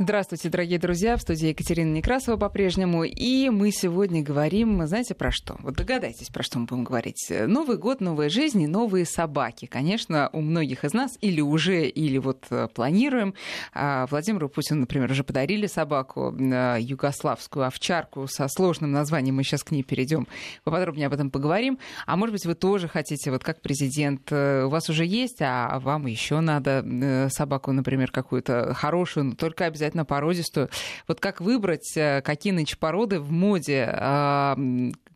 Здравствуйте, дорогие друзья. В студии Екатерина Некрасова по-прежнему. И мы сегодня говорим, знаете, про что? Вот догадайтесь, про что мы будем говорить. Новый год, новая жизнь и новые собаки. Конечно, у многих из нас или уже, или вот э, планируем. А Владимиру Путину, например, уже подарили собаку, э, югославскую овчарку со сложным названием. Мы сейчас к ней перейдем. Поподробнее об этом поговорим. А может быть, вы тоже хотите, вот как президент, э, у вас уже есть, а вам еще надо собаку, например, какую-то хорошую, но только обязательно обязательно породистую. Вот как выбрать, э, какие нынче породы в моде, а,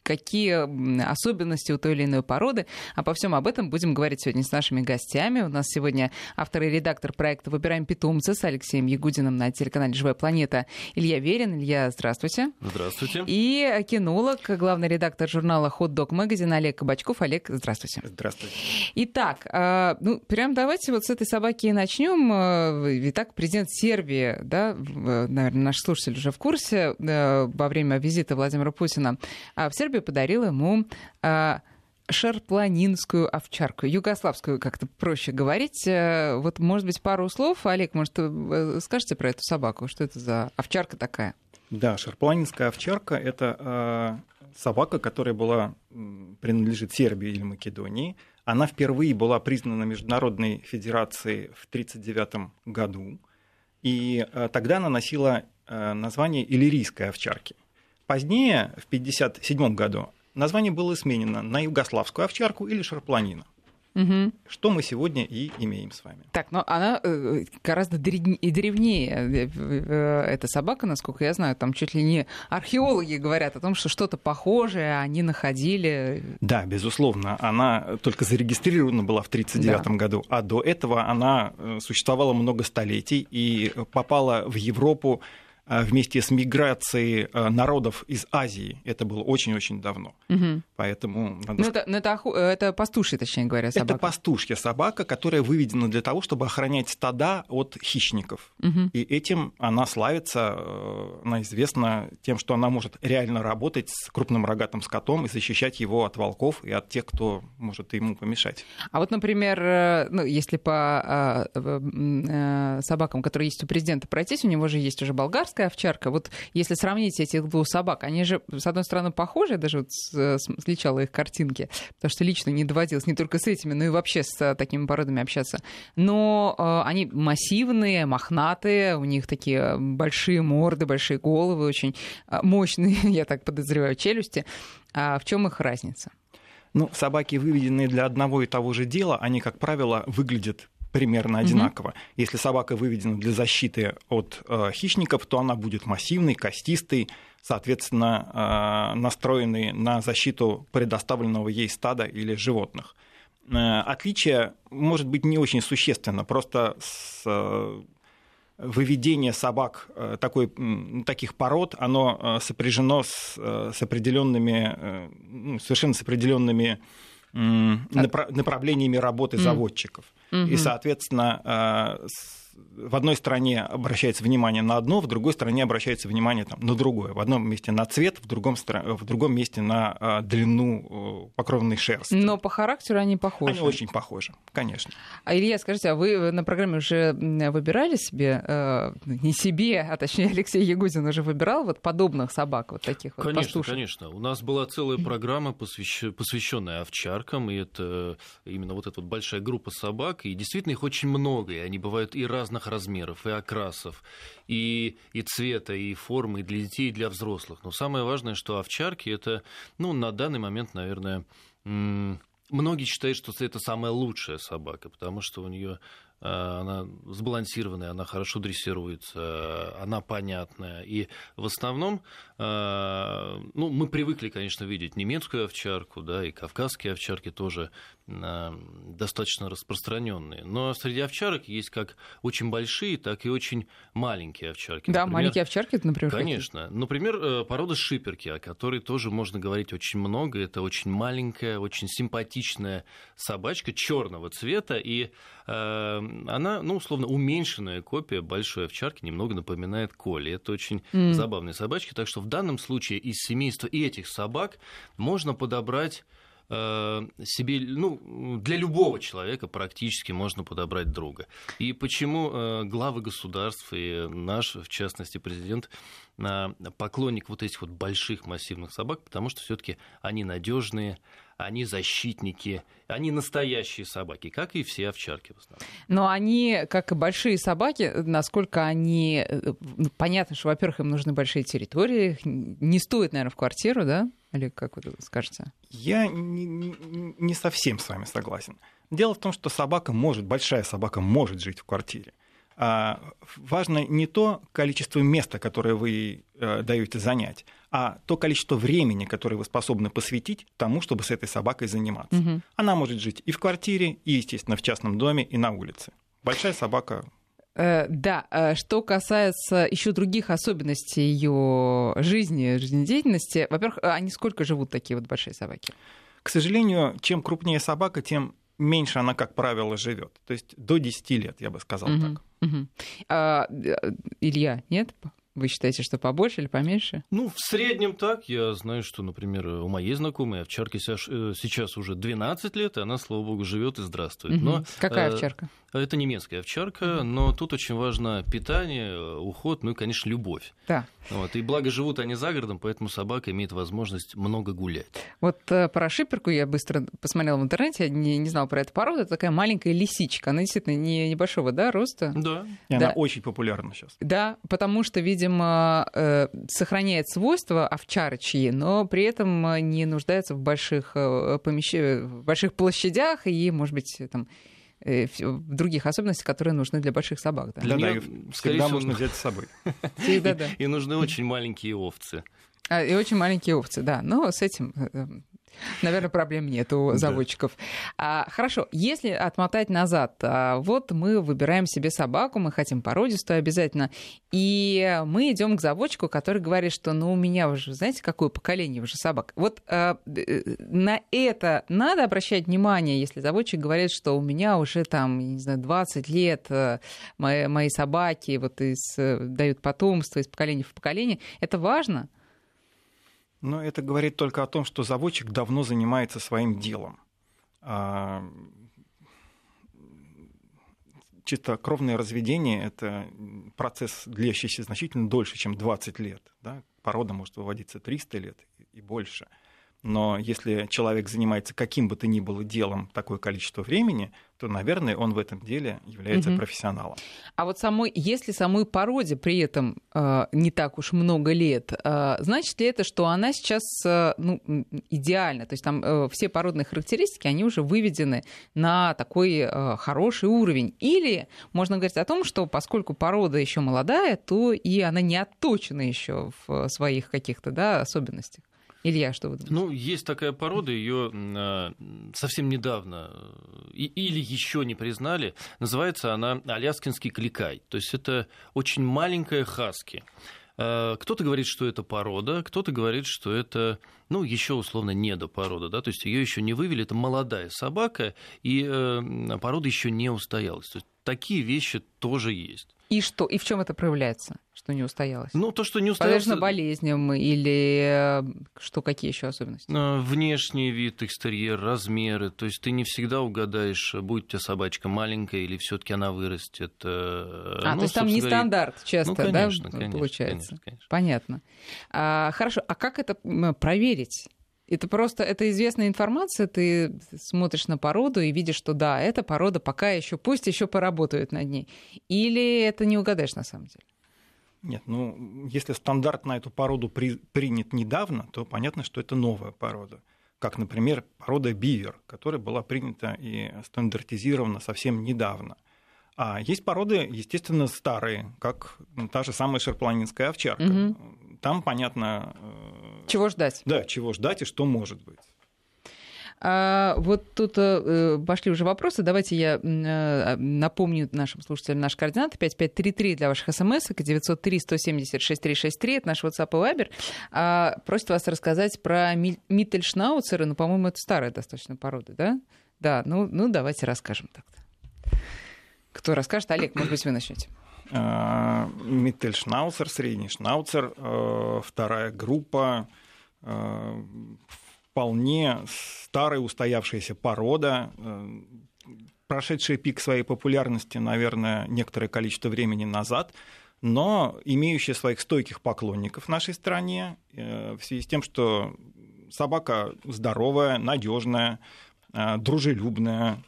какие особенности у той или иной породы. А по всем об этом будем говорить сегодня с нашими гостями. У нас сегодня автор и редактор проекта «Выбираем питомца» с Алексеем Ягудиным на телеканале «Живая планета» Илья Верин. Илья, здравствуйте. Здравствуйте. И кинолог, главный редактор журнала «Хот Дог Магазин» Олег Кабачков. Олег, здравствуйте. Здравствуйте. Итак, а, ну, прям давайте вот с этой собаки и начнем. Итак, президент Сербии, да, наверное, наш слушатель уже в курсе, э, во время визита Владимира Путина а в Сербии Сербия подарила ему э, шерпланинскую овчарку, югославскую, как-то проще говорить. Э, вот, может быть, пару слов. Олег, может, э, скажете про эту собаку? Что это за овчарка такая? Да, шерпланинская овчарка — это э, собака, которая была, принадлежит Сербии или Македонии. Она впервые была признана Международной Федерацией в 1939 году. И э, тогда она носила э, название иллирийской овчарки. Позднее, в 1957 году, название было сменено на югославскую овчарку или шарпланину. Угу. Что мы сегодня и имеем с вами. Так, но она э, гораздо древнее, э, э, эта собака, насколько я знаю. Там чуть ли не археологи говорят о том, что что-то похожее они находили. Да, безусловно. Она только зарегистрирована была в 1939 да. году, а до этого она существовала много столетий и попала в Европу вместе с миграцией э, народов из Азии. Это было очень-очень давно. Угу. Поэтому... Надо... Ну, это, ну, это, это пастушья, точнее говоря, собака. Это пастушья собака, которая выведена для того, чтобы охранять стада от хищников. Угу. И этим она славится, э, она известна тем, что она может реально работать с крупным рогатым скотом и защищать его от волков и от тех, кто может ему помешать. А вот, например, ну, если по собакам, которые есть у президента, пройтись, у него же есть уже болгарская болгарская овчарка, вот если сравнить этих двух собак, они же, с одной стороны, похожи, даже вот сличала их картинки, потому что лично не доводилось не только с этими, но и вообще с такими породами общаться. Но э, они массивные, мохнатые, у них такие большие морды, большие головы, очень э, мощные, я так подозреваю, челюсти. А в чем их разница? Ну, собаки, выведенные для одного и того же дела, они, как правило, выглядят примерно одинаково. Угу. Если собака выведена для защиты от э, хищников, то она будет массивной, костистой, соответственно, э, настроенной на защиту предоставленного ей стада или животных. Э, отличие может быть не очень существенно, просто с э, выведение собак э, такой, таких пород, оно э, сопряжено с, э, с определенными, ну, совершенно с определенными направлениями работы заводчиков. И, соответственно, в одной стране обращается внимание на одно, в другой стране обращается внимание там, на другое. В одном месте на цвет, в другом, в другом месте на а, длину покровной шерсти. Но по характеру они похожи. Они очень похожи, конечно. А Илья, скажите, а вы на программе уже выбирали себе, э, не себе, а точнее Алексей Ягудин уже выбирал вот подобных собак, вот таких конечно, вот пастушек? Конечно, У нас была целая программа, посвященная овчаркам, и это именно вот эта вот большая группа собак, и действительно их очень много, и они бывают и разные разных размеров и окрасов, и, и цвета, и формы, и для детей, и для взрослых. Но самое важное, что овчарки это, ну, на данный момент, наверное, многие считают, что это самая лучшая собака, потому что у нее она сбалансированная, она хорошо дрессируется, она понятная. И в основном, э, ну, мы привыкли, конечно, видеть немецкую овчарку, да, и кавказские овчарки тоже э, достаточно распространенные. Но среди овчарок есть как очень большие, так и очень маленькие овчарки. Да, например, маленькие овчарки, например. Конечно. Какие? Например, порода шиперки, о которой тоже можно говорить очень много. Это очень маленькая, очень симпатичная собачка черного цвета, и она, ну, условно, уменьшенная копия большой овчарки, немного напоминает Коли. Это очень mm. забавные собачки. Так что в данном случае из семейства и этих собак можно подобрать э, себе, ну, для любого человека практически можно подобрать друга. И почему э, главы государств и наш, в частности, президент, поклонник вот этих вот больших массивных собак, потому что все-таки они надежные, они защитники, они настоящие собаки, как и все овчарки в основном. Но они, как и большие собаки, насколько они... Э, понятно, что, во-первых, им нужны большие территории, не стоит, наверное, в квартиру, да? Или как вы скажете? Я не, не совсем с вами согласен. Дело в том, что собака может, большая собака может жить в квартире. А важно не то количество места, которое вы э, даете занять, а то количество времени, которое вы способны посвятить тому, чтобы с этой собакой заниматься. Угу. Она может жить и в квартире, и, естественно, в частном доме, и на улице. Большая собака э, да, э, что касается еще других особенностей ее жизни, жизнедеятельности, во-первых, они сколько живут такие вот большие собаки? К сожалению, чем крупнее собака, тем меньше она, как правило, живет. То есть до 10 лет, я бы сказал угу, так. Угу. А, э, Илья, нет? Вы считаете, что побольше или поменьше? Ну, в среднем так. Я знаю, что, например, у моей знакомой овчарке э, сейчас уже 12 лет, и она, слава богу, живет и здравствует. Угу. Но, Какая э, овчарка? Это немецкая овчарка, но тут очень важно питание, уход, ну и, конечно, любовь. Да. Вот. И благо живут они за городом, поэтому собака имеет возможность много гулять. Вот э, про шиперку я быстро посмотрела в интернете, я не, не знала про эту породу. Это такая маленькая лисичка. Она действительно не, небольшого да, роста. Да. И да. она очень популярна сейчас. Да, потому что, видимо, э, сохраняет свойства овчарочьи, но при этом не нуждается в больших, э, помещ... в больших площадях и, может быть, там Э, в других особенностях, которые нужны для больших собак. Да, для да, всегда можно взять с собой. И нужны очень маленькие овцы. А, и очень маленькие овцы, да. Но с этим э, э, Наверное, проблем нет у заводчиков. Да. А, хорошо, если отмотать назад, а, вот мы выбираем себе собаку, мы хотим породистую обязательно, и мы идем к заводчику, который говорит, что ну у меня уже, знаете, какое поколение уже собак. Вот а, э, на это надо обращать внимание, если заводчик говорит, что у меня уже там, не знаю, 20 лет э, мои, мои собаки вот из, э, дают потомство из поколения в поколение. Это важно? Но это говорит только о том, что заводчик давно занимается своим делом. А, чисто кровное разведение – это процесс, длящийся значительно дольше, чем 20 лет. Да? Порода может выводиться 300 лет и больше – но если человек занимается каким бы то ни было делом такое количество времени, то, наверное, он в этом деле является угу. профессионалом. А вот самой, если самой породе при этом э, не так уж много лет, э, значит ли это, что она сейчас э, ну, идеальна? То есть там э, все породные характеристики, они уже выведены на такой э, хороший уровень? Или можно говорить о том, что поскольку порода еще молодая, то и она не отточена еще в своих каких-то да, особенностях? Илья, что вы думаете? Ну, есть такая порода, ее а, совсем недавно э, или еще не признали. Называется она аляскинский кликай. То есть это очень маленькая хаски. А, кто-то говорит, что это порода, кто-то говорит, что это, ну, еще условно недопорода, да, то есть ее еще не вывели, это молодая собака, и э, порода еще не устоялась. То есть такие вещи тоже есть. И что? И в чем это проявляется, что не устоялось? Ну, то, что не устоялось... Подвержено болезням или э, что, какие еще особенности? А, внешний вид экстерьер, размеры. То есть ты не всегда угадаешь, будет у тебя собачка маленькая или все таки она вырастет. Э, а, ну, то есть там не говоря... стандарт часто, ну, конечно, да, конечно, получается? Конечно, конечно. Понятно. А, хорошо, а как это проверить? Это просто это известная информация, ты смотришь на породу и видишь, что да, эта порода пока еще, пусть еще поработают над ней. Или это не угадаешь на самом деле? Нет, ну, если стандарт на эту породу при, принят недавно, то понятно, что это новая порода. Как, например, порода бивер, которая была принята и стандартизирована совсем недавно. А есть породы, естественно, старые, как та же самая шерпланинская овчарка. Угу. Там понятно... Э, чего ждать? Да, чего ждать и что может быть. А, вот тут э, пошли уже вопросы. Давайте я э, напомню нашим слушателям наш координаты. 5533 для ваших смс, 903 176 363, это наш WhatsApp и Viber. А, просит вас рассказать про Миттельшнауцеры, ну, по-моему, это старая достаточно порода, да? Да, ну, ну давайте расскажем так-то. Кто расскажет? Олег, может быть, вы начнете. А, Миттельшнауцер, средний шнауцер, э, вторая группа, вполне старая устоявшаяся порода, прошедшая пик своей популярности, наверное, некоторое количество времени назад, но имеющая своих стойких поклонников в нашей стране в связи с тем, что собака здоровая, надежная, дружелюбная,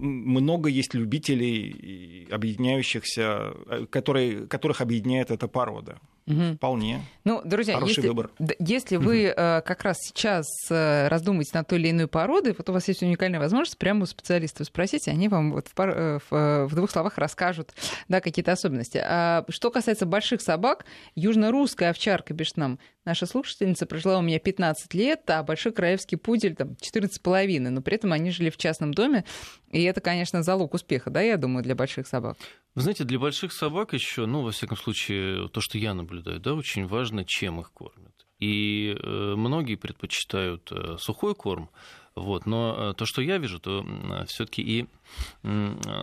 много есть любителей, объединяющихся, э, которые, которых объединяет эта порода. Угу. Вполне. Ну, друзья, Хороший если, выбор. если вы угу. как раз сейчас э, раздумываете на той или иной породы, вот у вас есть уникальная возможность прямо у специалистов спросить, они вам вот в, пар... в, в двух словах расскажут да, какие-то особенности. А что касается больших собак, южно-русская овчарка бешнам, наша слушательница прожила у меня 15 лет, а большой краевский пудель там 14,5, но при этом они жили в частном доме, и это, конечно, залог успеха, да, я думаю, для больших собак. Вы знаете, для больших собак еще, ну, во всяком случае, то, что я наблюдаю, да, очень важно, чем их кормят. И э, многие предпочитают э, сухой корм, вот, но э, то, что я вижу, то все-таки и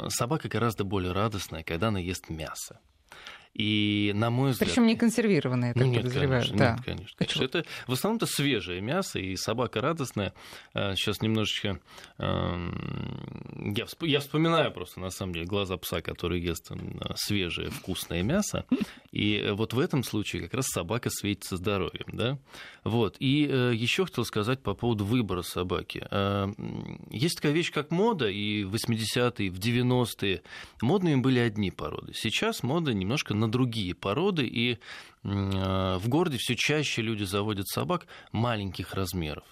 собака гораздо более радостная, когда она ест мясо. И, на мой взгляд... Причем не консервированное, ну, нет, подозреваю. Конечно, да. Нет, конечно. конечно. Это в основном это свежее мясо, и собака радостная. Сейчас немножечко... Эм, я, я вспоминаю просто, на самом деле, глаза пса, который ест свежее вкусное мясо. И вот в этом случае как раз собака светится здоровьем. Да? Вот. И э, еще хотел сказать по поводу выбора собаки. Э, есть такая вещь, как мода, и в 80-е, в 90-е модными были одни породы. Сейчас мода немножко на на другие породы, и э, в городе все чаще люди заводят собак маленьких размеров.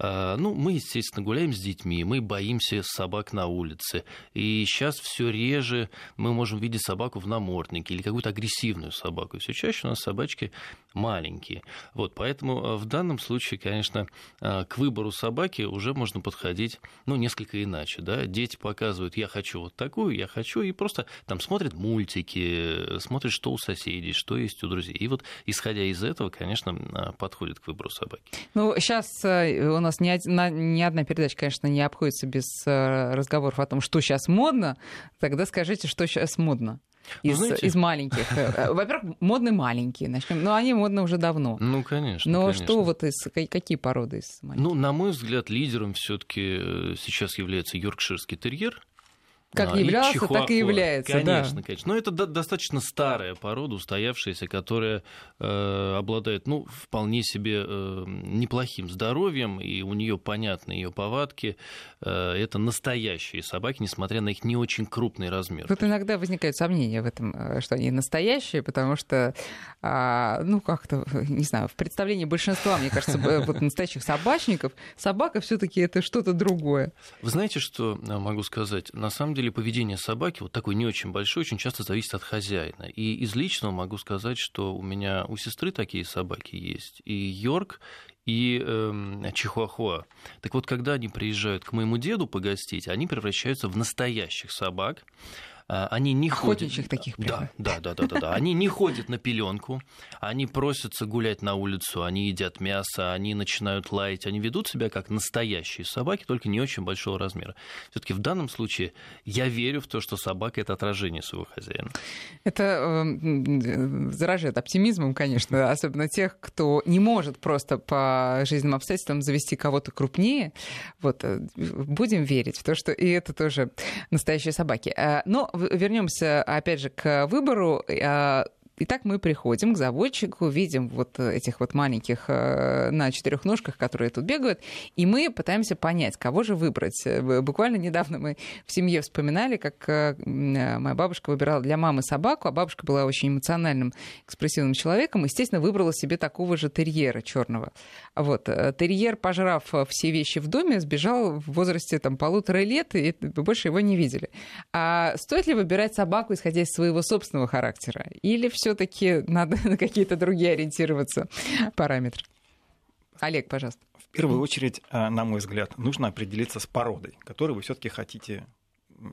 А, ну, мы, естественно, гуляем с детьми, мы боимся собак на улице. И сейчас все реже мы можем видеть собаку в наморднике или какую-то агрессивную собаку. Все чаще у нас собачки маленькие. Вот, поэтому а, в данном случае, конечно, а, к выбору собаки уже можно подходить ну, несколько иначе. Да? Дети показывают, я хочу вот такую, я хочу, и просто там смотрят мультики, смотрят, что у соседей, что есть у друзей. И вот, исходя из этого, конечно, подходит к выбору собаки. Ну, сейчас э, у нас ни, ни одна передача, конечно, не обходится без э, разговоров о том, что сейчас модно. Тогда скажите, что сейчас модно. Из, знаете... из маленьких. Э, э, во-первых, модны маленькие, начнем. Но они модны уже давно. Ну, конечно. Но конечно. что вот из какие породы из маленьких? Ну, на мой взгляд, лидером все-таки сейчас является йоркширский терьер. Как а, являлся, чихуахуа. так и является. Конечно, да. конечно. Но это до- достаточно старая порода, устоявшаяся, которая э, обладает, ну, вполне себе э, неплохим здоровьем, и у нее понятны ее повадки. Э, это настоящие собаки, несмотря на их не очень крупный размер. Тут иногда возникают сомнения в этом, э, что они настоящие, потому что, э, ну, как-то, не знаю, в представлении большинства, мне кажется, вот настоящих собачников, собака все-таки это что-то другое. Вы знаете, что э, могу сказать? На самом деле деле поведение собаки, вот такой не очень большой, очень часто зависит от хозяина. И из личного могу сказать, что у меня у сестры такие собаки есть. И Йорк, и э, Чихуахуа. Так вот, когда они приезжают к моему деду погостить, они превращаются в настоящих собак. А, они не Охотничьих ходят... таких да, да, да, да, да, да. Они не ходят на пеленку, они просятся гулять на улицу, они едят мясо, они начинают лаять, они ведут себя как настоящие собаки, только не очень большого размера. Все-таки в данном случае я верю в то, что собака это отражение своего хозяина. Это э, заражает оптимизмом, конечно, особенно тех, кто не может просто по жизненным обстоятельствам завести кого-то крупнее. Вот э, будем верить в то, что и это тоже настоящие собаки. Э, но вернемся опять же к выбору. Итак, мы приходим к заводчику, видим вот этих вот маленьких э, на четырех ножках, которые тут бегают, и мы пытаемся понять, кого же выбрать. Буквально недавно мы в семье вспоминали, как э, моя бабушка выбирала для мамы собаку, а бабушка была очень эмоциональным, экспрессивным человеком, естественно, выбрала себе такого же терьера черного. Вот. Э, терьер, пожрав все вещи в доме, сбежал в возрасте там, полутора лет, и больше его не видели. А стоит ли выбирать собаку, исходя из своего собственного характера? Или все все-таки надо на какие-то другие ориентироваться параметры. Олег, пожалуйста. В первую очередь, э, на мой взгляд, нужно определиться с породой, которую вы все-таки хотите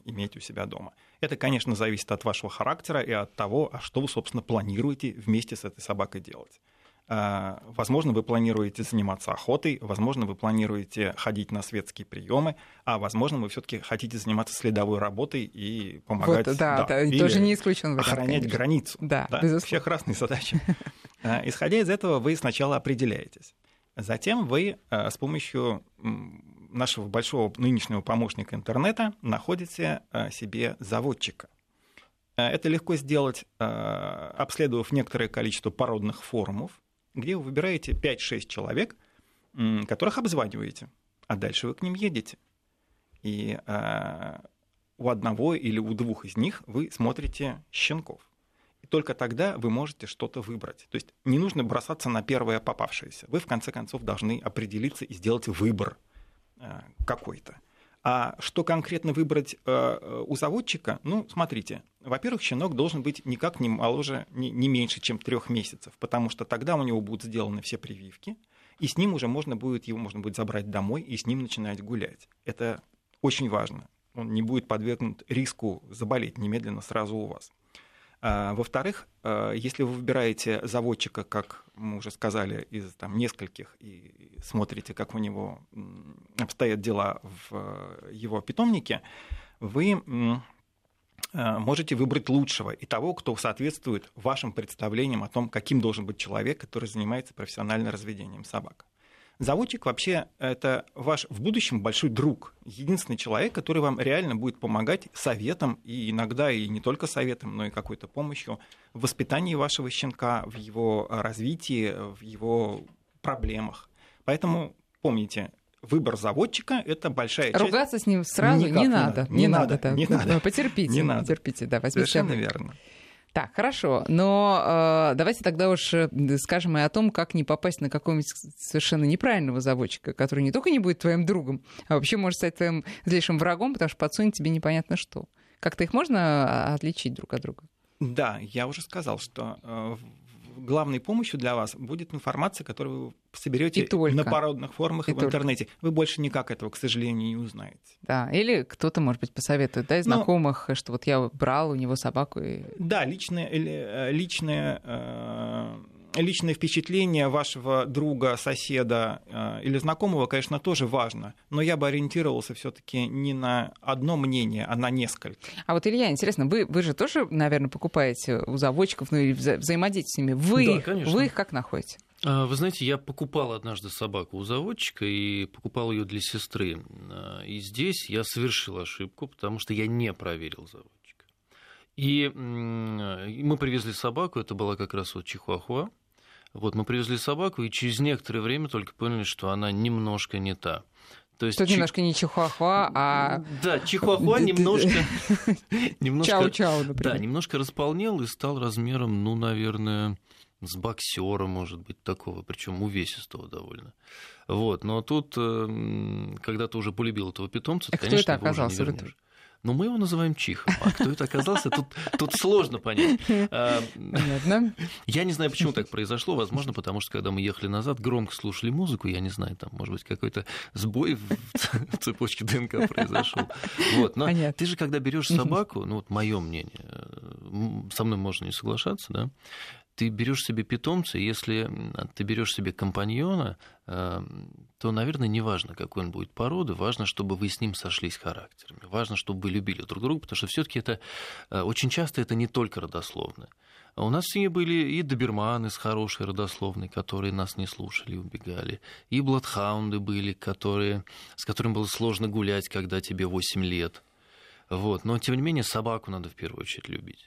иметь у себя дома. Это, конечно, зависит от вашего характера и от того, а что вы, собственно, планируете вместе с этой собакой делать. Э, возможно, вы планируете заниматься охотой, возможно, вы планируете ходить на светские приемы, а возможно, вы все-таки хотите заниматься следовой работой и помогать. Вот, да, да, да тоже не исключен. Охранять конечно. границу. Да, да, безусловно. Всех разные задачи. Э, исходя из этого, вы сначала определяетесь. Затем вы с помощью нашего большого нынешнего помощника интернета находите себе заводчика. Это легко сделать, обследовав некоторое количество породных форумов, где вы выбираете 5-6 человек, которых обзваниваете, а дальше вы к ним едете. И у одного или у двух из них вы смотрите щенков. И только тогда вы можете что-то выбрать. То есть не нужно бросаться на первое попавшееся. Вы в конце концов должны определиться и сделать выбор э, какой-то. А что конкретно выбрать э, у заводчика? Ну, смотрите, во-первых, щенок должен быть никак не моложе, не меньше, чем трех месяцев, потому что тогда у него будут сделаны все прививки, и с ним уже можно будет, его можно будет забрать домой и с ним начинать гулять. Это очень важно он не будет подвергнут риску заболеть немедленно сразу у вас. А, во-вторых, а, если вы выбираете заводчика, как мы уже сказали, из там, нескольких, и смотрите, как у него обстоят дела в его питомнике, вы а, можете выбрать лучшего и того, кто соответствует вашим представлениям о том, каким должен быть человек, который занимается профессиональным разведением собак. Заводчик вообще это ваш в будущем большой друг, единственный человек, который вам реально будет помогать советом, и иногда и не только советом, но и какой-то помощью в воспитании вашего щенка, в его развитии, в его проблемах. Поэтому помните, выбор заводчика – это большая часть. Ругаться с ним сразу Никак не надо. Не, не надо, надо, не надо. Потерпите, не надо. потерпите, да, Совершенно верно. Так, хорошо. Но э, давайте тогда уж э, скажем и о том, как не попасть на какого-нибудь совершенно неправильного заводчика, который не только не будет твоим другом, а вообще может стать твоим злейшим врагом, потому что подсунет тебе непонятно что. Как-то их можно а, отличить друг от друга? Да, я уже сказал, что э, главной помощью для вас будет информация, которую вы соберете на породных форумах и, и в интернете. Вы больше никак этого, к сожалению, не узнаете. Да, или кто-то, может быть, посоветует, да, из ну, знакомых, что вот я брал у него собаку. И... Да, личное, э, личное э, личное впечатление вашего друга, соседа э, или знакомого, конечно, тоже важно, но я бы ориентировался все-таки не на одно мнение, а на несколько. А вот, Илья, интересно, вы, вы же тоже, наверное, покупаете у заводчиков, ну или вза- взаимодействуете с ними. Вы, да, их, вы их как находите? А, вы знаете, я покупал однажды собаку у заводчика и покупал ее для сестры. А, и здесь я совершил ошибку, потому что я не проверил заводчика. И мы привезли собаку, это была как раз вот чихуахуа. Вот мы привезли собаку, и через некоторое время только поняли, что она немножко не та. То есть Тут чих... немножко не чихуахуа, а... Да, чихуахуа немножко... Чау-чау, например. Да, немножко располнел и стал размером, ну, наверное, с боксера, может быть, такого, причем увесистого довольно. Вот, но тут, э, когда ты уже полюбил этого питомца, а конечно, кто это оказался? Уже не. Но мы его называем Чихом. А кто это оказался, тут, тут сложно понять. А, Понятно. Я не знаю, почему так произошло. Возможно, потому что, когда мы ехали назад, громко слушали музыку. Я не знаю, там, может быть, какой-то сбой в цепочке ДНК произошел. Вот. Но Понятно. ты же, когда берешь собаку, ну вот мое мнение, со мной можно не соглашаться, да, ты берешь себе питомца, если ты берешь себе компаньона, э, то, наверное, не важно, какой он будет породы, важно, чтобы вы с ним сошлись характерами, важно, чтобы вы любили друг друга, потому что все-таки это э, очень часто это не только родословное. У нас в семье были и доберманы с хорошей родословной, которые нас не слушали и убегали, и бладхаунды были, которые, с которыми было сложно гулять, когда тебе 8 лет. Вот. Но, тем не менее, собаку надо в первую очередь любить.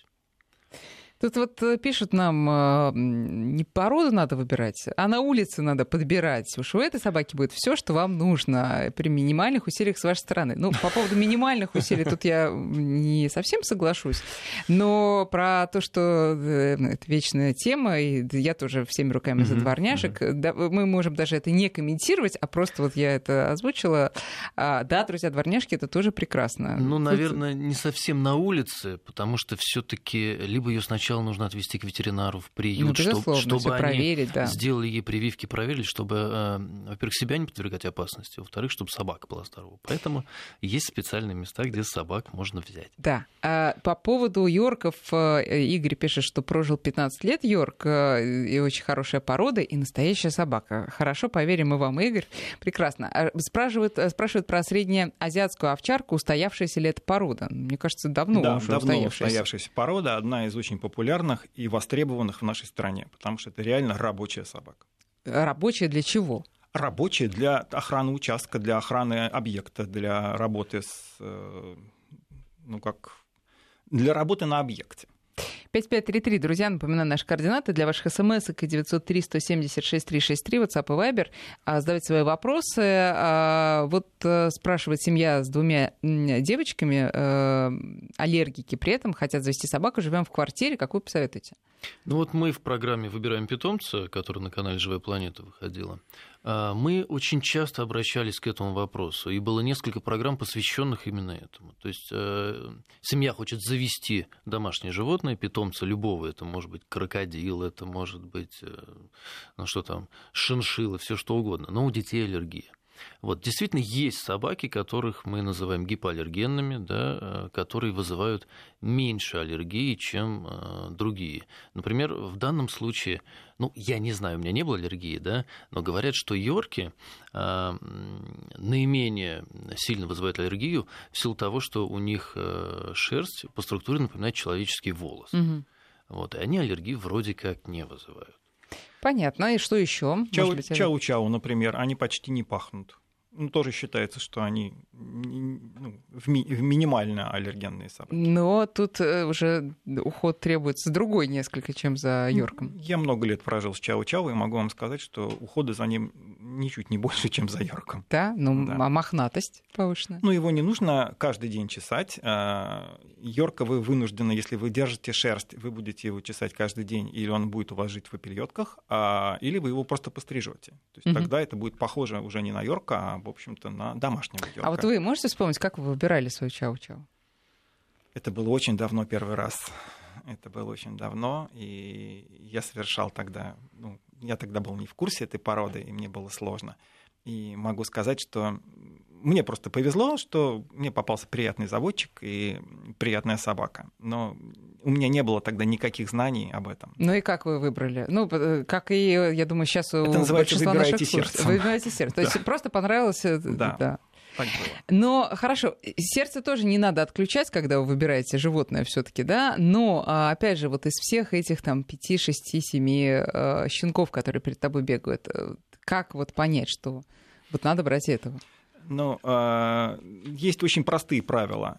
Тут вот э, пишут нам, э, не породу надо выбирать, а на улице надо подбирать. Уж у этой собаки будет все, что вам нужно при минимальных усилиях с вашей стороны. Ну, по поводу минимальных усилий тут я не совсем соглашусь, но про то, что э, это вечная тема, и я тоже всеми руками за дворняжек, да, мы можем даже это не комментировать, а просто вот я это озвучила. А, да, друзья, дворняжки это тоже прекрасно. Ну, наверное, не совсем на улице, потому что все-таки либо ее сначала сначала нужно отвезти к ветеринару в приют, ну, чтобы, чтобы они проверить, да. сделали ей прививки, проверили, чтобы, э, во-первых, себя не подвергать опасности, во-вторых, чтобы собака была здорова. Поэтому есть специальные места, где собак можно взять. Да. А по поводу Йорков, э, Игорь пишет, что прожил 15 лет Йорк, э, и очень хорошая порода, и настоящая собака. Хорошо, поверим мы вам, Игорь. Прекрасно. А спрашивают, спрашивают про среднеазиатскую овчарку, устоявшаяся ли это порода? Мне кажется, давно да, уже давно устоявшаяся. устоявшаяся порода, одна из очень популярных популярных и востребованных в нашей стране, потому что это реально рабочая собака. Рабочая для чего? рабочие для охраны участка, для охраны объекта, для работы с, э, ну как, для работы на объекте. 5533, друзья, напоминаю, наши координаты для ваших смс и 903 176 363, WhatsApp и Viber. А, задавайте свои вопросы. А, вот э, спрашивает семья с двумя девочками, э, аллергики, при этом хотят завести собаку, живем в квартире. Какую посоветуете? Ну вот мы в программе «Выбираем питомца», которая на канале «Живая планета» выходила, а, мы очень часто обращались к этому вопросу, и было несколько программ, посвященных именно этому. То есть э, семья хочет завести домашнее животное, питомца любого, это может быть крокодил, это может быть, э, ну что там, шиншилла, все что угодно, но у детей аллергия. Вот, действительно, есть собаки, которых мы называем гипоаллергенными, да, э, которые вызывают меньше аллергии, чем э, другие. Например, в данном случае, ну, я не знаю, у меня не было аллергии, да, но говорят, что йорки э, наименее сильно вызывают аллергию в силу того, что у них э, шерсть по структуре напоминает человеческий волос. Угу. Вот, и они аллергии вроде как не вызывают. Понятно. И что еще? Чау-чау, например, они почти не пахнут ну, тоже считается, что они ну, в, ми- в минимально аллергенные собаки. Но тут э, уже уход требуется другой несколько, чем за Йорком. Я много лет прожил с Чау-Чау и могу вам сказать, что ухода за ним ничуть не больше, чем за Йорком. Да? Ну, да. а мохнатость повышена? Ну, его не нужно каждый день чесать. А, Йорка вы вынуждены, если вы держите шерсть, вы будете его чесать каждый день, или он будет у вас жить в опельотках, а, или вы его просто пострижете. То есть угу. тогда это будет похоже уже не на Йорка, а в общем-то, на домашнего йорка. А вот вы можете вспомнить, как вы выбирали свою чау-чау? Это было очень давно первый раз. Это было очень давно, и я совершал тогда, ну, я тогда был не в курсе этой породы, и мне было сложно. И могу сказать, что мне просто повезло, что мне попался приятный заводчик и приятная собака. Но у меня не было тогда никаких знаний об этом. Ну и как вы выбрали? Ну, э, как и, я думаю, сейчас у Это называется «выбираете сердце». Выбираете сердце. То есть просто понравилось... Э, да. да. Но хорошо, сердце тоже не надо отключать, когда вы выбираете животное все-таки, да. Но а, опять же, вот из всех этих там 5, 6, 7 щенков, которые перед тобой бегают, э, как вот понять, что вот надо брать этого? Ну, а, есть очень простые правила.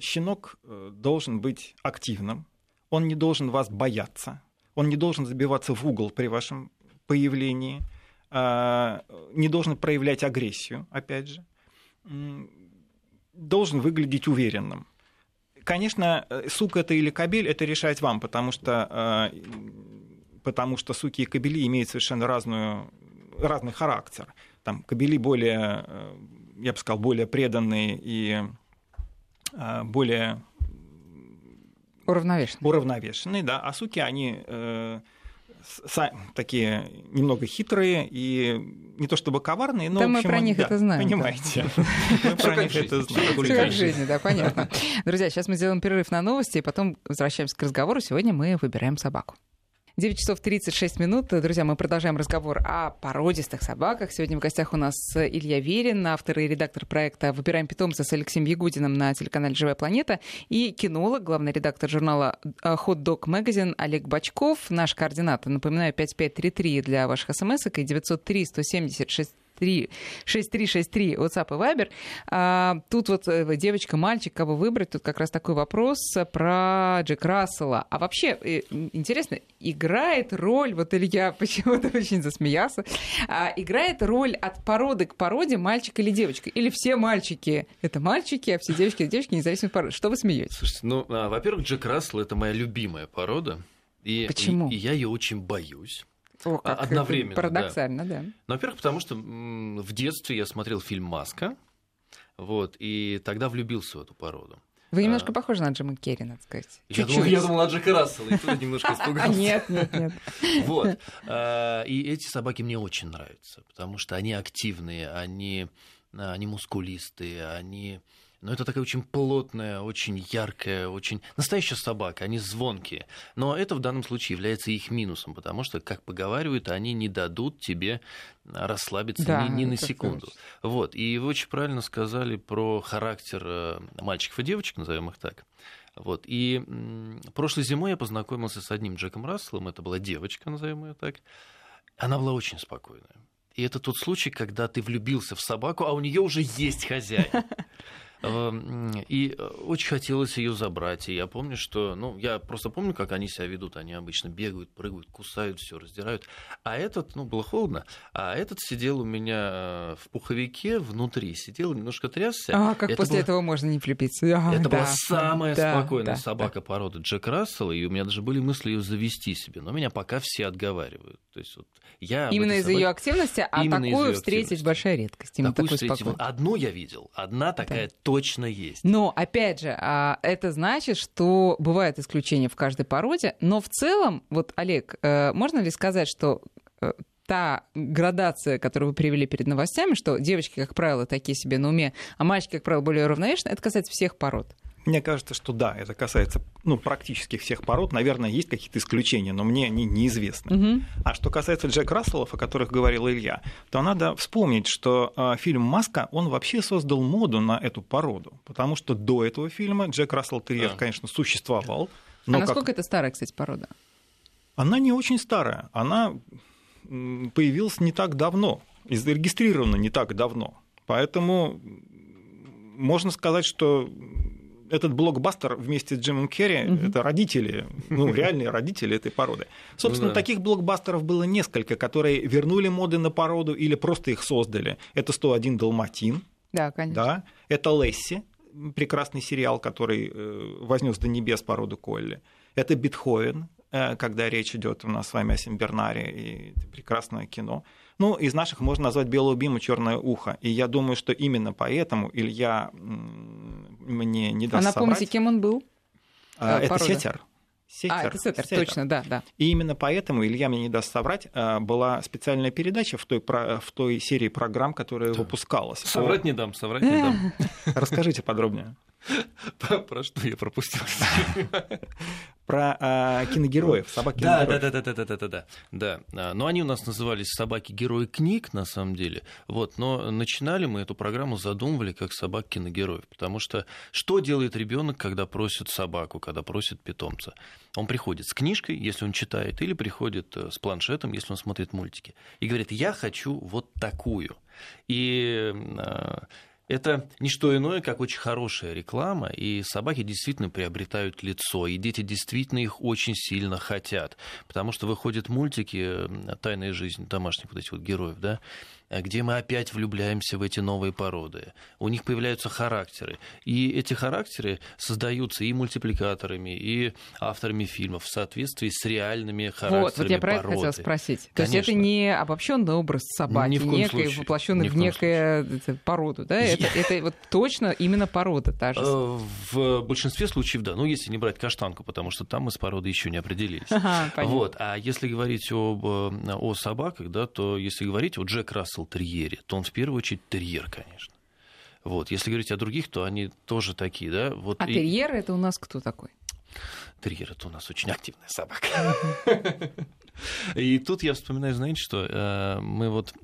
Щенок э, должен быть активным, он не должен вас бояться, он не должен забиваться в угол при вашем появлении, а, не должен проявлять агрессию, опять же, должен выглядеть уверенным. Конечно, э, сук это или кабель, это решать вам, потому что, потому что суки и кабели имеют совершенно разную, разный характер. Там кабели более, э, я бы сказал, более преданные и э, более уравновешенные. уравновешенные, да, а суки, они э, такие немного хитрые и не то чтобы коварные, но да в общем, мы про них да, это знаем. Понимаете. Мы про них это знаем. Все как жизни, да, понятно. Друзья, сейчас мы сделаем перерыв на новости, и потом возвращаемся к разговору. Сегодня мы выбираем собаку. 9 часов 36 минут. Друзья, мы продолжаем разговор о породистых собаках. Сегодня в гостях у нас Илья Верин, автор и редактор проекта «Выбираем питомца» с Алексеем Ягудиным на телеканале «Живая планета» и кинолог, главный редактор журнала Hot Dog Magazine Олег Бачков. Наш координаты, напоминаю, 5533 для ваших смс и 903 176 6363 WhatsApp и Viber. А, тут вот э, девочка, мальчик, кого выбрать, тут как раз такой вопрос про Джек Рассела. А вообще, э, интересно, играет роль, вот Илья почему-то очень засмеялся, а, играет роль от породы к породе мальчик или девочка? Или все мальчики это мальчики, а все девочки это девочки, независимо от породы? Что вы смеетесь? Слушайте, ну, а, во-первых, Джек Рассел это моя любимая порода. И, Почему? И, и я ее очень боюсь. О, как Одновременно. Парадоксально, да. да. Ну, во-первых, потому что в детстве я смотрел фильм Маска, вот, и тогда влюбился в эту породу. Вы немножко а... похожи на Джима Керри, надо сказать. Я думал, я думал на Джека Рассела, и тут немножко испугался. Нет, нет, нет. Вот. А, и эти собаки мне очень нравятся, потому что они активные, они, они мускулистые, они но это такая очень плотная, очень яркая, очень настоящая собака, они звонкие. Но это в данном случае является их минусом, потому что, как поговаривают, они не дадут тебе расслабиться да, ни, ни на секунду. Точно. Вот. И вы очень правильно сказали про характер э, мальчиков и девочек, назовем их так. Вот. И прошлой зимой я познакомился с одним Джеком Расселом, это была девочка, назовем ее так. Она была очень спокойная. И это тот случай, когда ты влюбился в собаку, а у нее уже есть хозяин. Эм, и э, очень хотелось ее забрать. И я помню, что, ну, я просто помню, как они себя ведут. Они обычно бегают, прыгают, кусают, все раздирают. А этот, ну, было холодно. А этот сидел у меня э, в пуховике внутри, сидел, немножко трясся. А как это после было... этого можно не влюбиться? А, это да, была самая да, спокойная да, собака да. породы Джек Рассела, и у меня даже были мысли ее завести себе. Но меня пока все отговаривают. То есть вот я именно из-за собаке... ее активности, а такую встретить активности. большая редкость. Именно такую такой встретить. Одну я видел, одна такая да. Точно есть. Но, опять же, а, это значит, что бывают исключения в каждой породе, но в целом, вот, Олег, э, можно ли сказать, что э, та градация, которую вы привели перед новостями, что девочки, как правило, такие себе на уме, а мальчики, как правило, более равновешенные, это касается всех пород? Мне кажется, что да, это касается ну, практически всех пород. Наверное, есть какие-то исключения, но мне они неизвестны. Угу. А что касается Джек Расселов, о которых говорил Илья, то надо вспомнить, что э, фильм «Маска», он вообще создал моду на эту породу. Потому что до этого фильма Джек Рассел Терьер, а. конечно, существовал. Но а насколько как... это старая, кстати, порода? Она не очень старая. Она появилась не так давно, и зарегистрирована не так давно. Поэтому можно сказать, что этот блокбастер вместе с Джимом Керри угу. это родители, ну, реальные родители этой породы. Собственно, ну, да. таких блокбастеров было несколько, которые вернули моды на породу или просто их создали. Это 101 Далматин. Да, конечно. Да. Это Лесси, прекрасный сериал, который э, вознес до небес породу Колли. Это Бетховен, э, когда речь идет у нас с вами о Симбернаре, и это прекрасное кино. Ну, из наших можно назвать «Белую биму», «Черное ухо». И я думаю, что именно поэтому Илья мне не даст А напомните, соврать. кем он был? А, это Сетер. Сетер. А, это Сетер, Сетер, точно, да, да. И именно поэтому, Илья мне не даст соврать, а, была специальная передача в той, в той серии программ, которая да. выпускалась. Соврать не дам, соврать не дам. Расскажите подробнее. Про, что я пропустил? Про а, киногероев, собаки да, да, да, да, да, да, да, да, да, да. Но они у нас назывались собаки-герои книг, на самом деле. Вот, но начинали мы эту программу задумывали как собак киногероев, потому что что делает ребенок, когда просит собаку, когда просит питомца? Он приходит с книжкой, если он читает, или приходит э, с планшетом, если он смотрит мультики, и говорит: "Я хочу вот такую". И а, это не что иное, как очень хорошая реклама, и собаки действительно приобретают лицо, и дети действительно их очень сильно хотят, потому что выходят мультики «Тайная жизнь» домашних вот этих вот героев, да, Э, где мы опять влюбляемся в эти новые породы. У них появляются характеры. И эти характеры создаются и мультипликаторами, и авторами фильмов в соответствии с реальными характерами Вот, вот я про это хотела спросить. Конечно. То есть это не обобщенный образ собаки, Ни в некой, воплощенный в, в некую породу, да? Это, это вот точно именно порода та же? Э, в большинстве случаев, да. Ну, если не брать каштанку, потому что там мы с породой еще не определились. Ага, вот. А если говорить об, э, о собаках, да, то если говорить, вот Джек Рассел терьере, то он в первую очередь терьер, конечно. Вот. Если говорить о других, то они тоже такие, да. Вот а и... терьер это у нас кто такой? Терьер это у нас очень активная собака. И тут я вспоминаю, знаете, что э, мы вот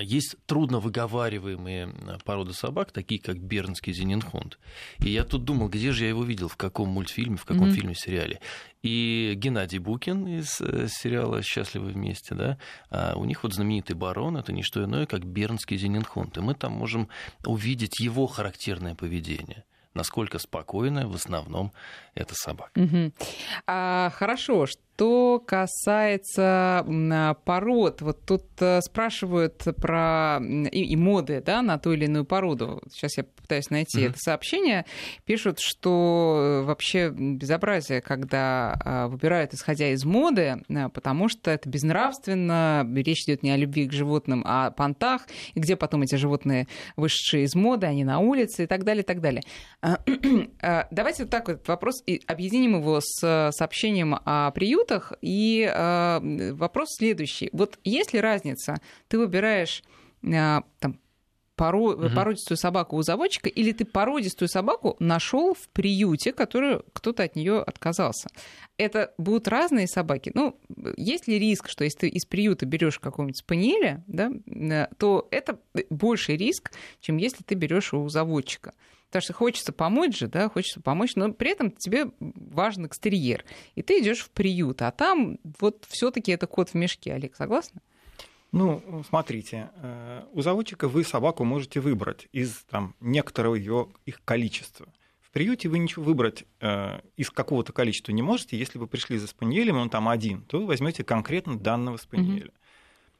есть трудно выговариваемые породы собак, такие как бернский зенинхунд. И я тут думал, где же я его видел, в каком мультфильме, в каком mm-hmm. фильме, сериале. И Геннадий Букин из э, сериала «Счастливы вместе», да, а у них вот знаменитый барон, это не что иное, как бернский зенинхунд. И мы там можем увидеть его характерное поведение насколько спокойная в основном эта собака. Угу. А, хорошо, что касается пород, вот тут э, спрашивают про и, и моды да, на ту или иную породу. Сейчас я пытаюсь найти mm-hmm. это сообщение. Пишут, что э, вообще безобразие, когда а, выбирают исходя из моды, э, потому что это безнравственно, речь идет не о любви к животным, а о понтах, и где потом эти животные вышедшие из моды, они на улице и так далее, и так далее. А, а, давайте вот так вот вопрос и объединим его с сообщением о приюте приютах. И э, вопрос следующий. Вот есть ли разница? Ты выбираешь э, там, поро... угу. породистую собаку у заводчика, или ты породистую собаку нашел в приюте, которую кто-то от нее отказался. Это будут разные собаки. Ну, есть ли риск, что если ты из приюта берешь какого-нибудь спаниеля, да, э, то это больший риск, чем если ты берешь у заводчика. Потому что хочется помочь же, да, хочется помочь, но при этом тебе важен экстерьер. И ты идешь в приют, а там вот все-таки это кот в мешке. Олег, согласна? Ну, смотрите, э, у заводчика вы собаку можете выбрать из там, некоторого ее, их количества. В приюте вы ничего выбрать э, из какого-то количества не можете. Если вы пришли за спаниелем, он там один, то вы возьмете конкретно данного спаниеля.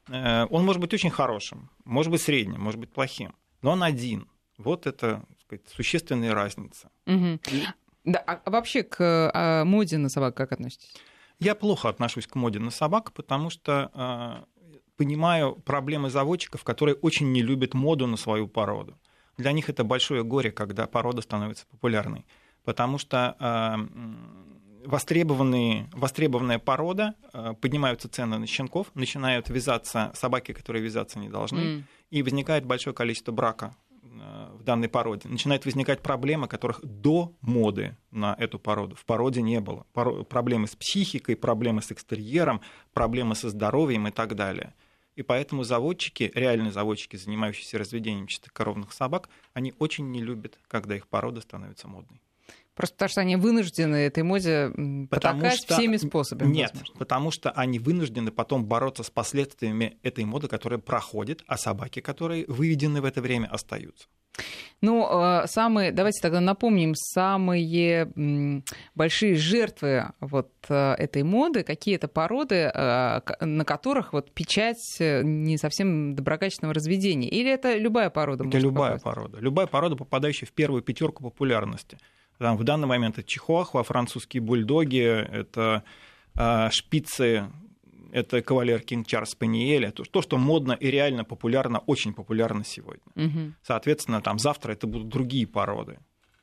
Mm-hmm. Э, он может быть очень хорошим, может быть средним, может быть плохим, но он один. Вот это сказать, существенная разница. Mm-hmm. Да, а вообще к а, моде на собак как относитесь? Я плохо отношусь к моде на собак, потому что э, понимаю проблемы заводчиков, которые очень не любят моду на свою породу. Для них это большое горе, когда порода становится популярной, потому что э, востребованные, востребованная порода, э, поднимаются цены на щенков, начинают вязаться собаки, которые вязаться не должны, mm. и возникает большое количество брака в данной породе, начинают возникать проблемы, которых до моды на эту породу в породе не было. Проблемы с психикой, проблемы с экстерьером, проблемы со здоровьем и так далее. И поэтому заводчики, реальные заводчики, занимающиеся разведением чистокоровных собак, они очень не любят, когда их порода становится модной. Просто потому что они вынуждены этой моде потакать что... всеми способами. Нет, возможно. потому что они вынуждены потом бороться с последствиями этой моды, которая проходит, а собаки, которые выведены в это время, остаются. Ну, э, самые, давайте тогда напомним, самые большие жертвы вот э, этой моды, какие это породы, э, на которых вот печать не совсем доброкачественного разведения? Или это любая порода? Это любая попасть? порода. Любая порода, попадающая в первую пятерку популярности. Там, в данный момент это чихуахуа, французские бульдоги, это э, шпицы, это кавалер Кинг Чарльз Спаниеля, то, то, что модно и реально популярно, очень популярно сегодня. Угу. Соответственно, там завтра это будут другие породы.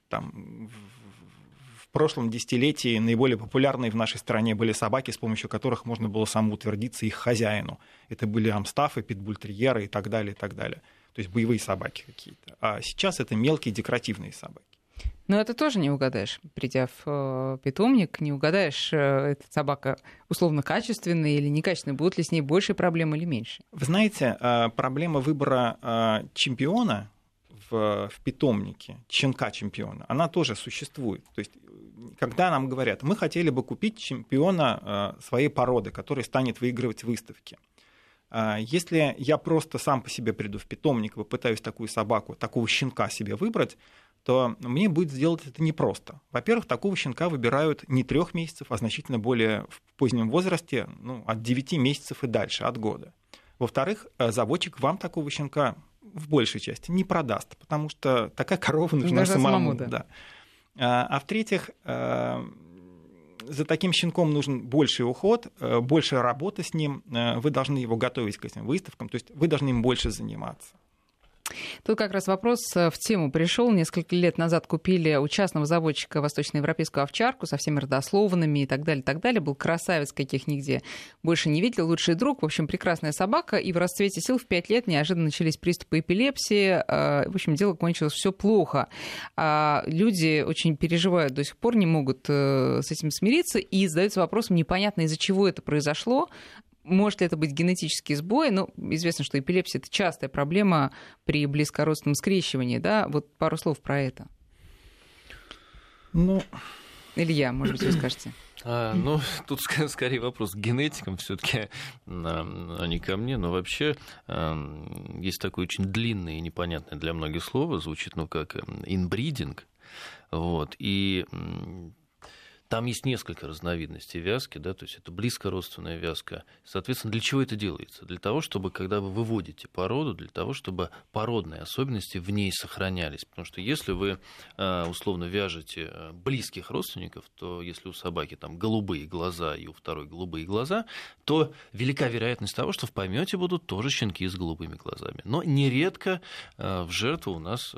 Там, в, в прошлом десятилетии наиболее популярные в нашей стране были собаки, с помощью которых можно было самоутвердиться их хозяину. Это были амстафы, питбультерьеры и так далее, и так далее. То есть боевые собаки какие-то. А сейчас это мелкие декоративные собаки. Но это тоже не угадаешь. Придя в э, питомник, не угадаешь, э, эта собака условно качественная или некачественная, будут ли с ней больше проблем или меньше. Вы знаете, э, проблема выбора чемпиона в, в питомнике, щенка чемпиона, она тоже существует. То есть, когда нам говорят, мы хотели бы купить чемпиона своей породы, который станет выигрывать выставки. Если я просто сам по себе приду в питомник и попытаюсь такую собаку, такого щенка себе выбрать, то мне будет сделать это непросто. Во-первых, такого щенка выбирают не трех месяцев, а значительно более в позднем возрасте, ну, от 9 месяцев и дальше, от года. Во-вторых, э, заводчик вам такого щенка в большей части не продаст, потому что такая корова нужна Даже самому. самому да. Да. А, а в-третьих, э, за таким щенком нужен больший уход, э, больше работы с ним, вы должны его готовить к этим выставкам, то есть вы должны им больше заниматься. Тут как раз вопрос э, в тему пришел. Несколько лет назад купили у частного заводчика восточноевропейскую овчарку со всеми родословными и так далее, так далее. Был красавец, каких нигде больше не видел, лучший друг. В общем, прекрасная собака. И в расцвете сил в пять лет неожиданно начались приступы эпилепсии. Э, в общем, дело кончилось все плохо. А люди очень переживают до сих пор, не могут э, с этим смириться и задаются вопросом, непонятно из-за чего это произошло. Может ли это быть генетический сбой? Ну, известно, что эпилепсия – это частая проблема при близкородственном скрещивании, да? Вот пару слов про это. Ну... Илья, может быть, вы скажете. А, ну, тут скорее вопрос к генетикам все-таки, а не ко мне, но вообще есть такое очень длинное и непонятное для многих слово, звучит, ну, как инбридинг, вот, и там есть несколько разновидностей вязки, да, то есть это близкородственная вязка. Соответственно, для чего это делается? Для того, чтобы, когда вы выводите породу, для того, чтобы породные особенности в ней сохранялись. Потому что если вы а, условно вяжете а, близких родственников, то если у собаки там голубые глаза и у второй голубые глаза, то велика вероятность того, что в помете будут тоже щенки с голубыми глазами. Но нередко а, в жертву у нас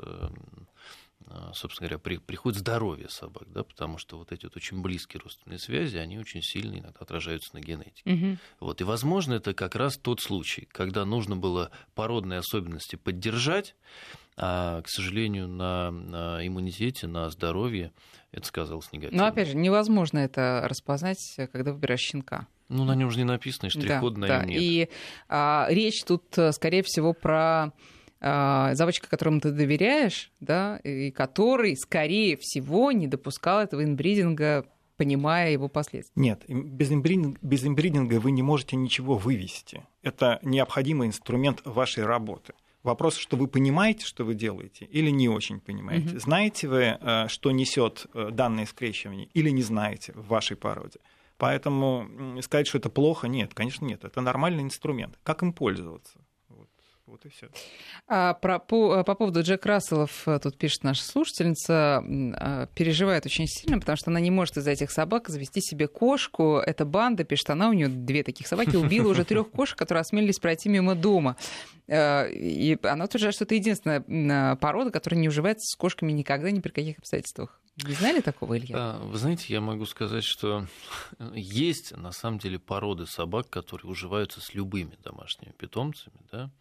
собственно говоря, при, приходит здоровье собак, да, потому что вот эти вот очень близкие родственные связи, они очень сильно иногда отражаются на генетике. Угу. Вот, и, возможно, это как раз тот случай, когда нужно было породные особенности поддержать, а, к сожалению, на, на иммунитете, на здоровье это сказалось негативно. Но, опять же, невозможно это распознать, когда выбираешь щенка. Ну, на нем же не написано, штрих-код да, на нем да. нет. И а, речь тут, скорее всего, про а, заводчика, которому ты доверяешь, да, и который, скорее всего, не допускал этого инбридинга по понимая его последствия. Нет, без имбридинга, без имбридинга вы не можете ничего вывести. Это необходимый инструмент вашей работы. Вопрос, что вы понимаете, что вы делаете, или не очень понимаете. Угу. Знаете вы, э, что несет э, данное скрещивание, или не знаете в вашей породе. Поэтому сказать, что это плохо, нет, конечно, нет. Это нормальный инструмент. Как им пользоваться? Вот и все. А, про, по, по поводу Джек Расселов, э, тут пишет наша слушательница, а, переживает очень сильно, потому что она не может из этих собак завести себе кошку. Эта банда, пишет она, у нее две таких собаки, убила уже трех кошек, которые осмелились пройти мимо дома. Э, и она утверждает, что это единственная порода, которая не уживается с кошками никогда, ни при каких обстоятельствах. Не знали такого, Илья? А, вы знаете, я могу сказать, что есть на самом деле породы собак, которые уживаются с любыми домашними питомцами, да,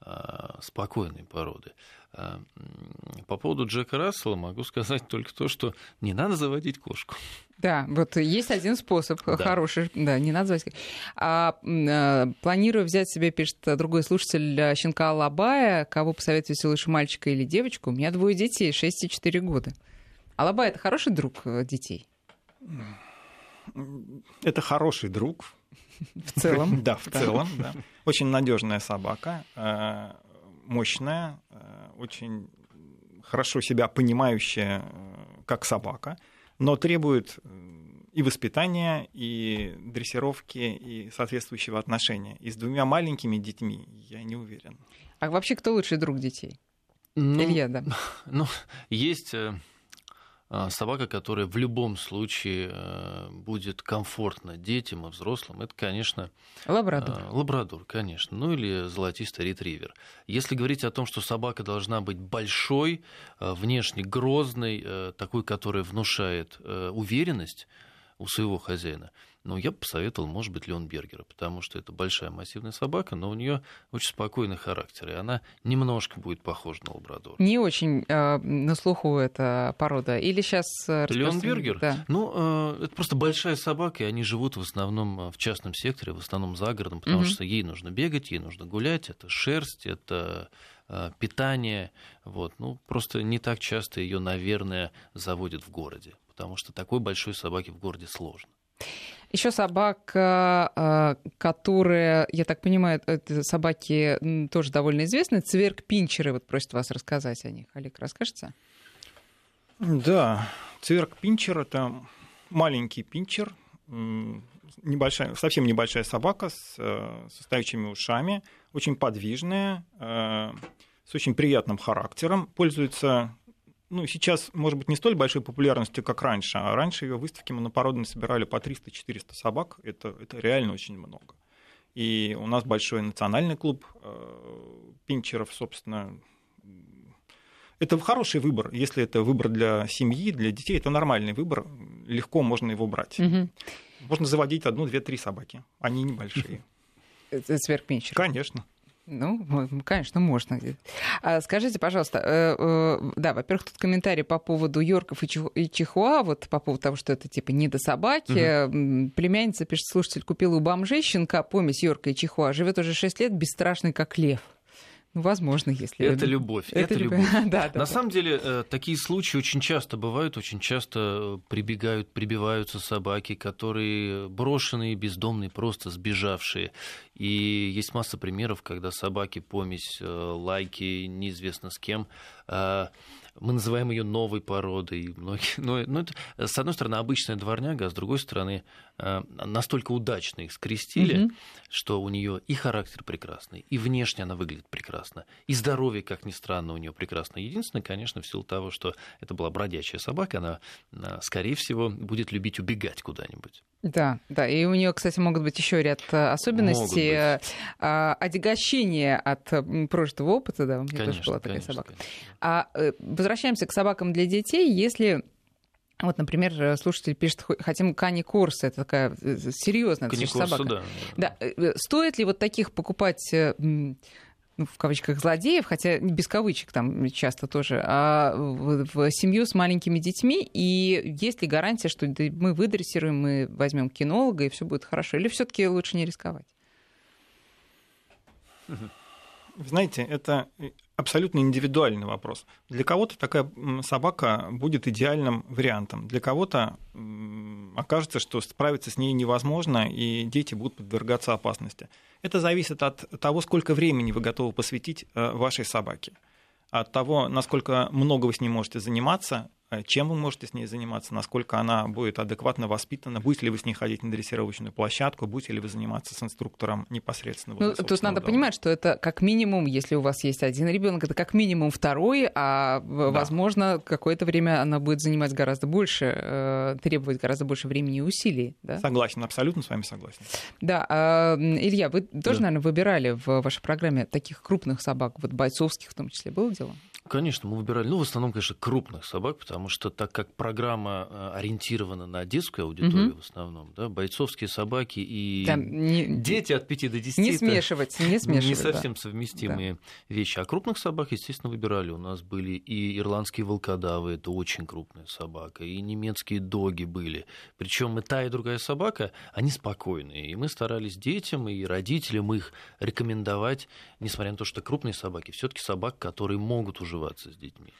а, спокойной породы. А, по поводу Джека Рассела могу сказать только то, что не надо заводить кошку. Да, вот есть один способ да. хороший, да, не надо заводить. А, а, планирую взять себе, пишет другой слушатель, щенка Алабая, кого посоветуете лучше, мальчика или девочку? У меня двое детей, 6 и 4 года. Алабай — это хороший друг э, детей? Это хороший друг, в целом. Да, в целом, да. Очень надежная собака, э, мощная, э, очень хорошо себя понимающая как собака, но требует и воспитания, и дрессировки, и соответствующего отношения. И с двумя маленькими детьми я не уверен. А вообще кто лучший друг детей? Ну, Илья, да. Ну, есть собака, которая в любом случае э, будет комфортна детям и взрослым, это, конечно... Лабрадор. А, лабрадор, конечно. Ну или золотистый ретривер. Если говорить о том, что собака должна быть большой, э, внешне грозной, э, такой, которая внушает уверенность у своего хозяина, ну, я бы посоветовал, может быть, Леон Бергера, потому что это большая массивная собака, но у нее очень спокойный характер, и она немножко будет похожа на лабрадора. Не очень э, на слуху эта порода. Или сейчас... Э, Леон Бергер? Да. Ну, э, это просто большая собака, и они живут в основном э, в частном секторе, в основном за городом, потому угу. что ей нужно бегать, ей нужно гулять, это шерсть, это э, питание. Вот. Ну, просто не так часто ее, наверное, заводят в городе, потому что такой большой собаке в городе сложно. Еще собака, а, которая, я так понимаю, это собаки тоже довольно известны, цверк-пинчеры, вот просят вас рассказать о них. Олег, расскажете? Да, цверк-пинчер — это маленький пинчер, небольшая, совсем небольшая собака с, э, со стоячими ушами, очень подвижная, э, с очень приятным характером, пользуется ну, сейчас, может быть, не столь большой популярностью, как раньше. А раньше ее выставки монопородные собирали по 300-400 собак. Это, это реально очень много. И у нас большой национальный клуб э, пинчеров, собственно. Это хороший выбор. Если это выбор для семьи, для детей, это нормальный выбор. Легко можно его брать. Угу. Можно заводить одну, две, три собаки. Они небольшие. Это сверхпинчер. Конечно. Ну, конечно, можно. А скажите, пожалуйста, э, э, да, во-первых, тут комментарий по поводу Йорков и Чихуа, вот по поводу того, что это типа не до собаки. Угу. Племянница, пишет слушатель, купила у бомжей щенка помесь Йорка и Чихуа, живет уже 6 лет, бесстрашный как лев. Ну, возможно, если... Это любовь, это, это любовь. да, да, На самом деле, э, такие случаи очень часто бывают, очень часто прибегают, прибиваются собаки, которые брошенные, бездомные, просто сбежавшие. И есть масса примеров, когда собаки, помесь, э, лайки, неизвестно с кем, э, мы называем ее новой породой. Многие, но, но это, с одной стороны, обычная дворняга, а с другой стороны, э, настолько удачно их скрестили, угу. что у нее и характер прекрасный, и внешне она выглядит прекрасно, и здоровье, как ни странно, у нее прекрасно. Единственное, конечно, в силу того, что это была бродячая собака, она, э, скорее всего, будет любить убегать куда-нибудь. Да, да. И у нее, кстати, могут быть еще ряд э, особенностей. А, отягощения от прожитого опыта, да, у меня конечно, тоже была такая конечно, собака. Конечно. А возвращаемся к собакам для детей. Если вот, например, слушатель пишет, хотим Кани Корс, это такая э, серьезная собака. Да. да. Э, стоит ли вот таких покупать ну, в кавычках злодеев, хотя без кавычек там часто тоже, а в, в семью с маленькими детьми, и есть ли гарантия, что мы выдрессируем, мы возьмем кинолога, и все будет хорошо, или все-таки лучше не рисковать? Вы знаете, это абсолютно индивидуальный вопрос. Для кого-то такая собака будет идеальным вариантом, для кого-то окажется, что справиться с ней невозможно, и дети будут подвергаться опасности. Это зависит от того, сколько времени вы готовы посвятить э, вашей собаке от того, насколько много вы с ней можете заниматься, чем вы можете с ней заниматься, насколько она будет адекватно воспитана, будете ли вы с ней ходить на дрессировочную площадку, будете ли вы заниматься с инструктором непосредственно. Ну, тут надо дома. понимать, что это как минимум, если у вас есть один ребенок, это как минимум второй, а да. возможно какое-то время она будет занимать гораздо больше, э, требовать гораздо больше времени и усилий. Да? Согласен, абсолютно с вами согласен. Да, а, Илья, вы тоже, да. наверное, выбирали в вашей программе таких крупных собак, вот бойцовских в том числе, было дело? Конечно, мы выбирали, ну, в основном, конечно, крупных собак, потому что так как программа э, ориентирована на детскую аудиторию угу. в основном, да, бойцовские собаки и Там не, дети от 5 до 10 не смешивать, не смешивать, не совсем да. совместимые да. вещи. А крупных собак, естественно, выбирали. У нас были и ирландские волкодавы, это очень крупная собака, и немецкие доги были. Причем и та, и другая собака, они спокойные. И мы старались детям и родителям их рекомендовать, несмотря на то, что крупные собаки, все-таки собак, которые могут уже уживаться с детьми.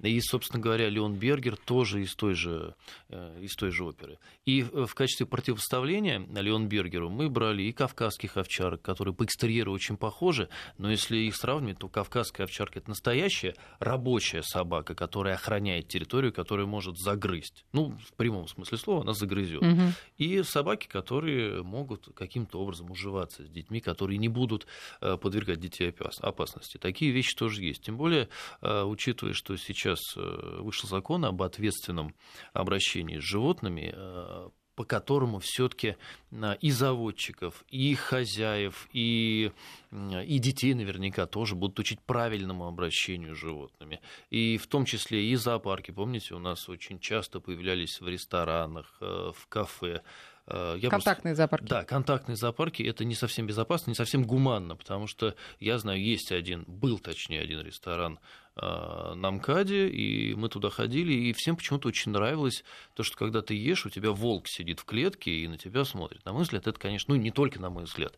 И, собственно говоря, Леон Бергер тоже из той же, э, из той же оперы. И в качестве противопоставления Леон Бергеру мы брали и кавказских овчарок, которые по экстерьеру очень похожи, но если их сравнивать, то кавказская овчарка – это настоящая рабочая собака, которая охраняет территорию, которая может загрызть. Ну, в прямом смысле слова, она загрызет. Угу. И собаки, которые могут каким-то образом уживаться с детьми, которые не будут э, подвергать детей опасности. Такие вещи тоже есть. Тем более, э, учитывая, что сейчас сейчас э, вышел закон об ответственном обращении с животными, э, по которому все-таки э, и заводчиков, и хозяев, и, и детей наверняка тоже будут учить правильному обращению с животными. И в том числе и зоопарки. Помните, у нас очень часто появлялись в ресторанах, в кафе я контактные просто... зоопарки. Да, контактные зоопарки это не совсем безопасно, не совсем гуманно, потому что я знаю, есть один, был точнее один ресторан на МКАДе, и мы туда ходили, и всем почему-то очень нравилось то, что когда ты ешь, у тебя волк сидит в клетке и на тебя смотрит. На мой взгляд, это, конечно, ну не только на мой взгляд,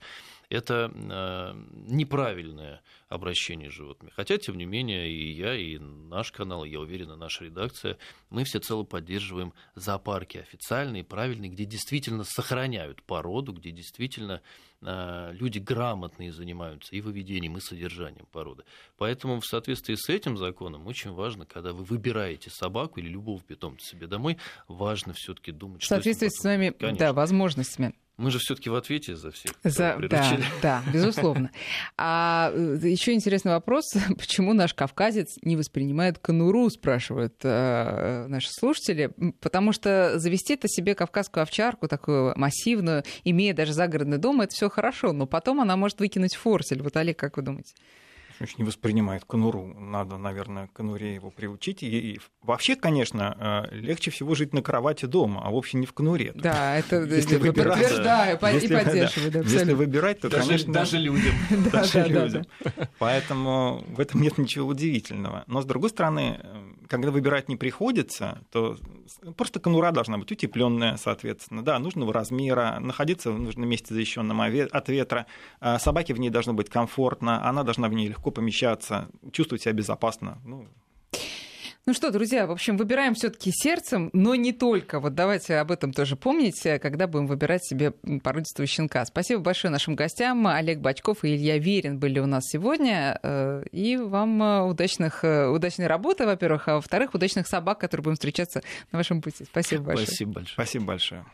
это э, неправильное обращение с животными. Хотя, тем не менее, и я, и наш канал, и, я уверен, и наша редакция, мы всецело поддерживаем зоопарки официальные, правильные, где действительно сохраняют породу, где действительно э, люди грамотные занимаются и выведением, и содержанием породы. Поэтому в соответствии с этим законом очень важно, когда вы выбираете собаку или любого питомца себе домой, важно все-таки думать, что... В соответствии с своими да, возможностями. Мы же все-таки в ответе за всех. За... Да, да, безусловно. А э, еще интересный вопрос: почему наш кавказец не воспринимает конуру, спрашивают э, наши слушатели. Потому что завести это себе кавказскую овчарку, такую массивную, имея даже загородный дом, это все хорошо, но потом она может выкинуть форсель. Вот, Олег, как вы думаете? Не воспринимает конуру. Надо, наверное, конуре его приучить. И вообще, конечно, э, легче всего жить на кровати дома, а вовсе не в конуре. Да, это если выбирать, подтверждаю если, и поддерживаю. Да, если выбирать, то, даже, конечно... Даже людям. Даже людям. Поэтому в этом нет ничего удивительного. Но, с другой стороны, когда выбирать не приходится, то просто конура должна быть утепленная, соответственно, да, нужного размера, находиться в нужном месте защищенном от ветра, а собаке в ней должно быть комфортно, она должна в ней легко помещаться, чувствовать себя безопасно. Ну, ну что, друзья, в общем, выбираем все-таки сердцем, но не только. Вот давайте об этом тоже помнить, когда будем выбирать себе породистого щенка. Спасибо большое нашим гостям. Олег Бачков и Илья Верин были у нас сегодня. Э, и вам э, удачных, э, удачной работы, во-первых, а во-вторых, удачных собак, которые будем встречаться на вашем пути. Спасибо большое. Спасибо большое. Спасибо большое.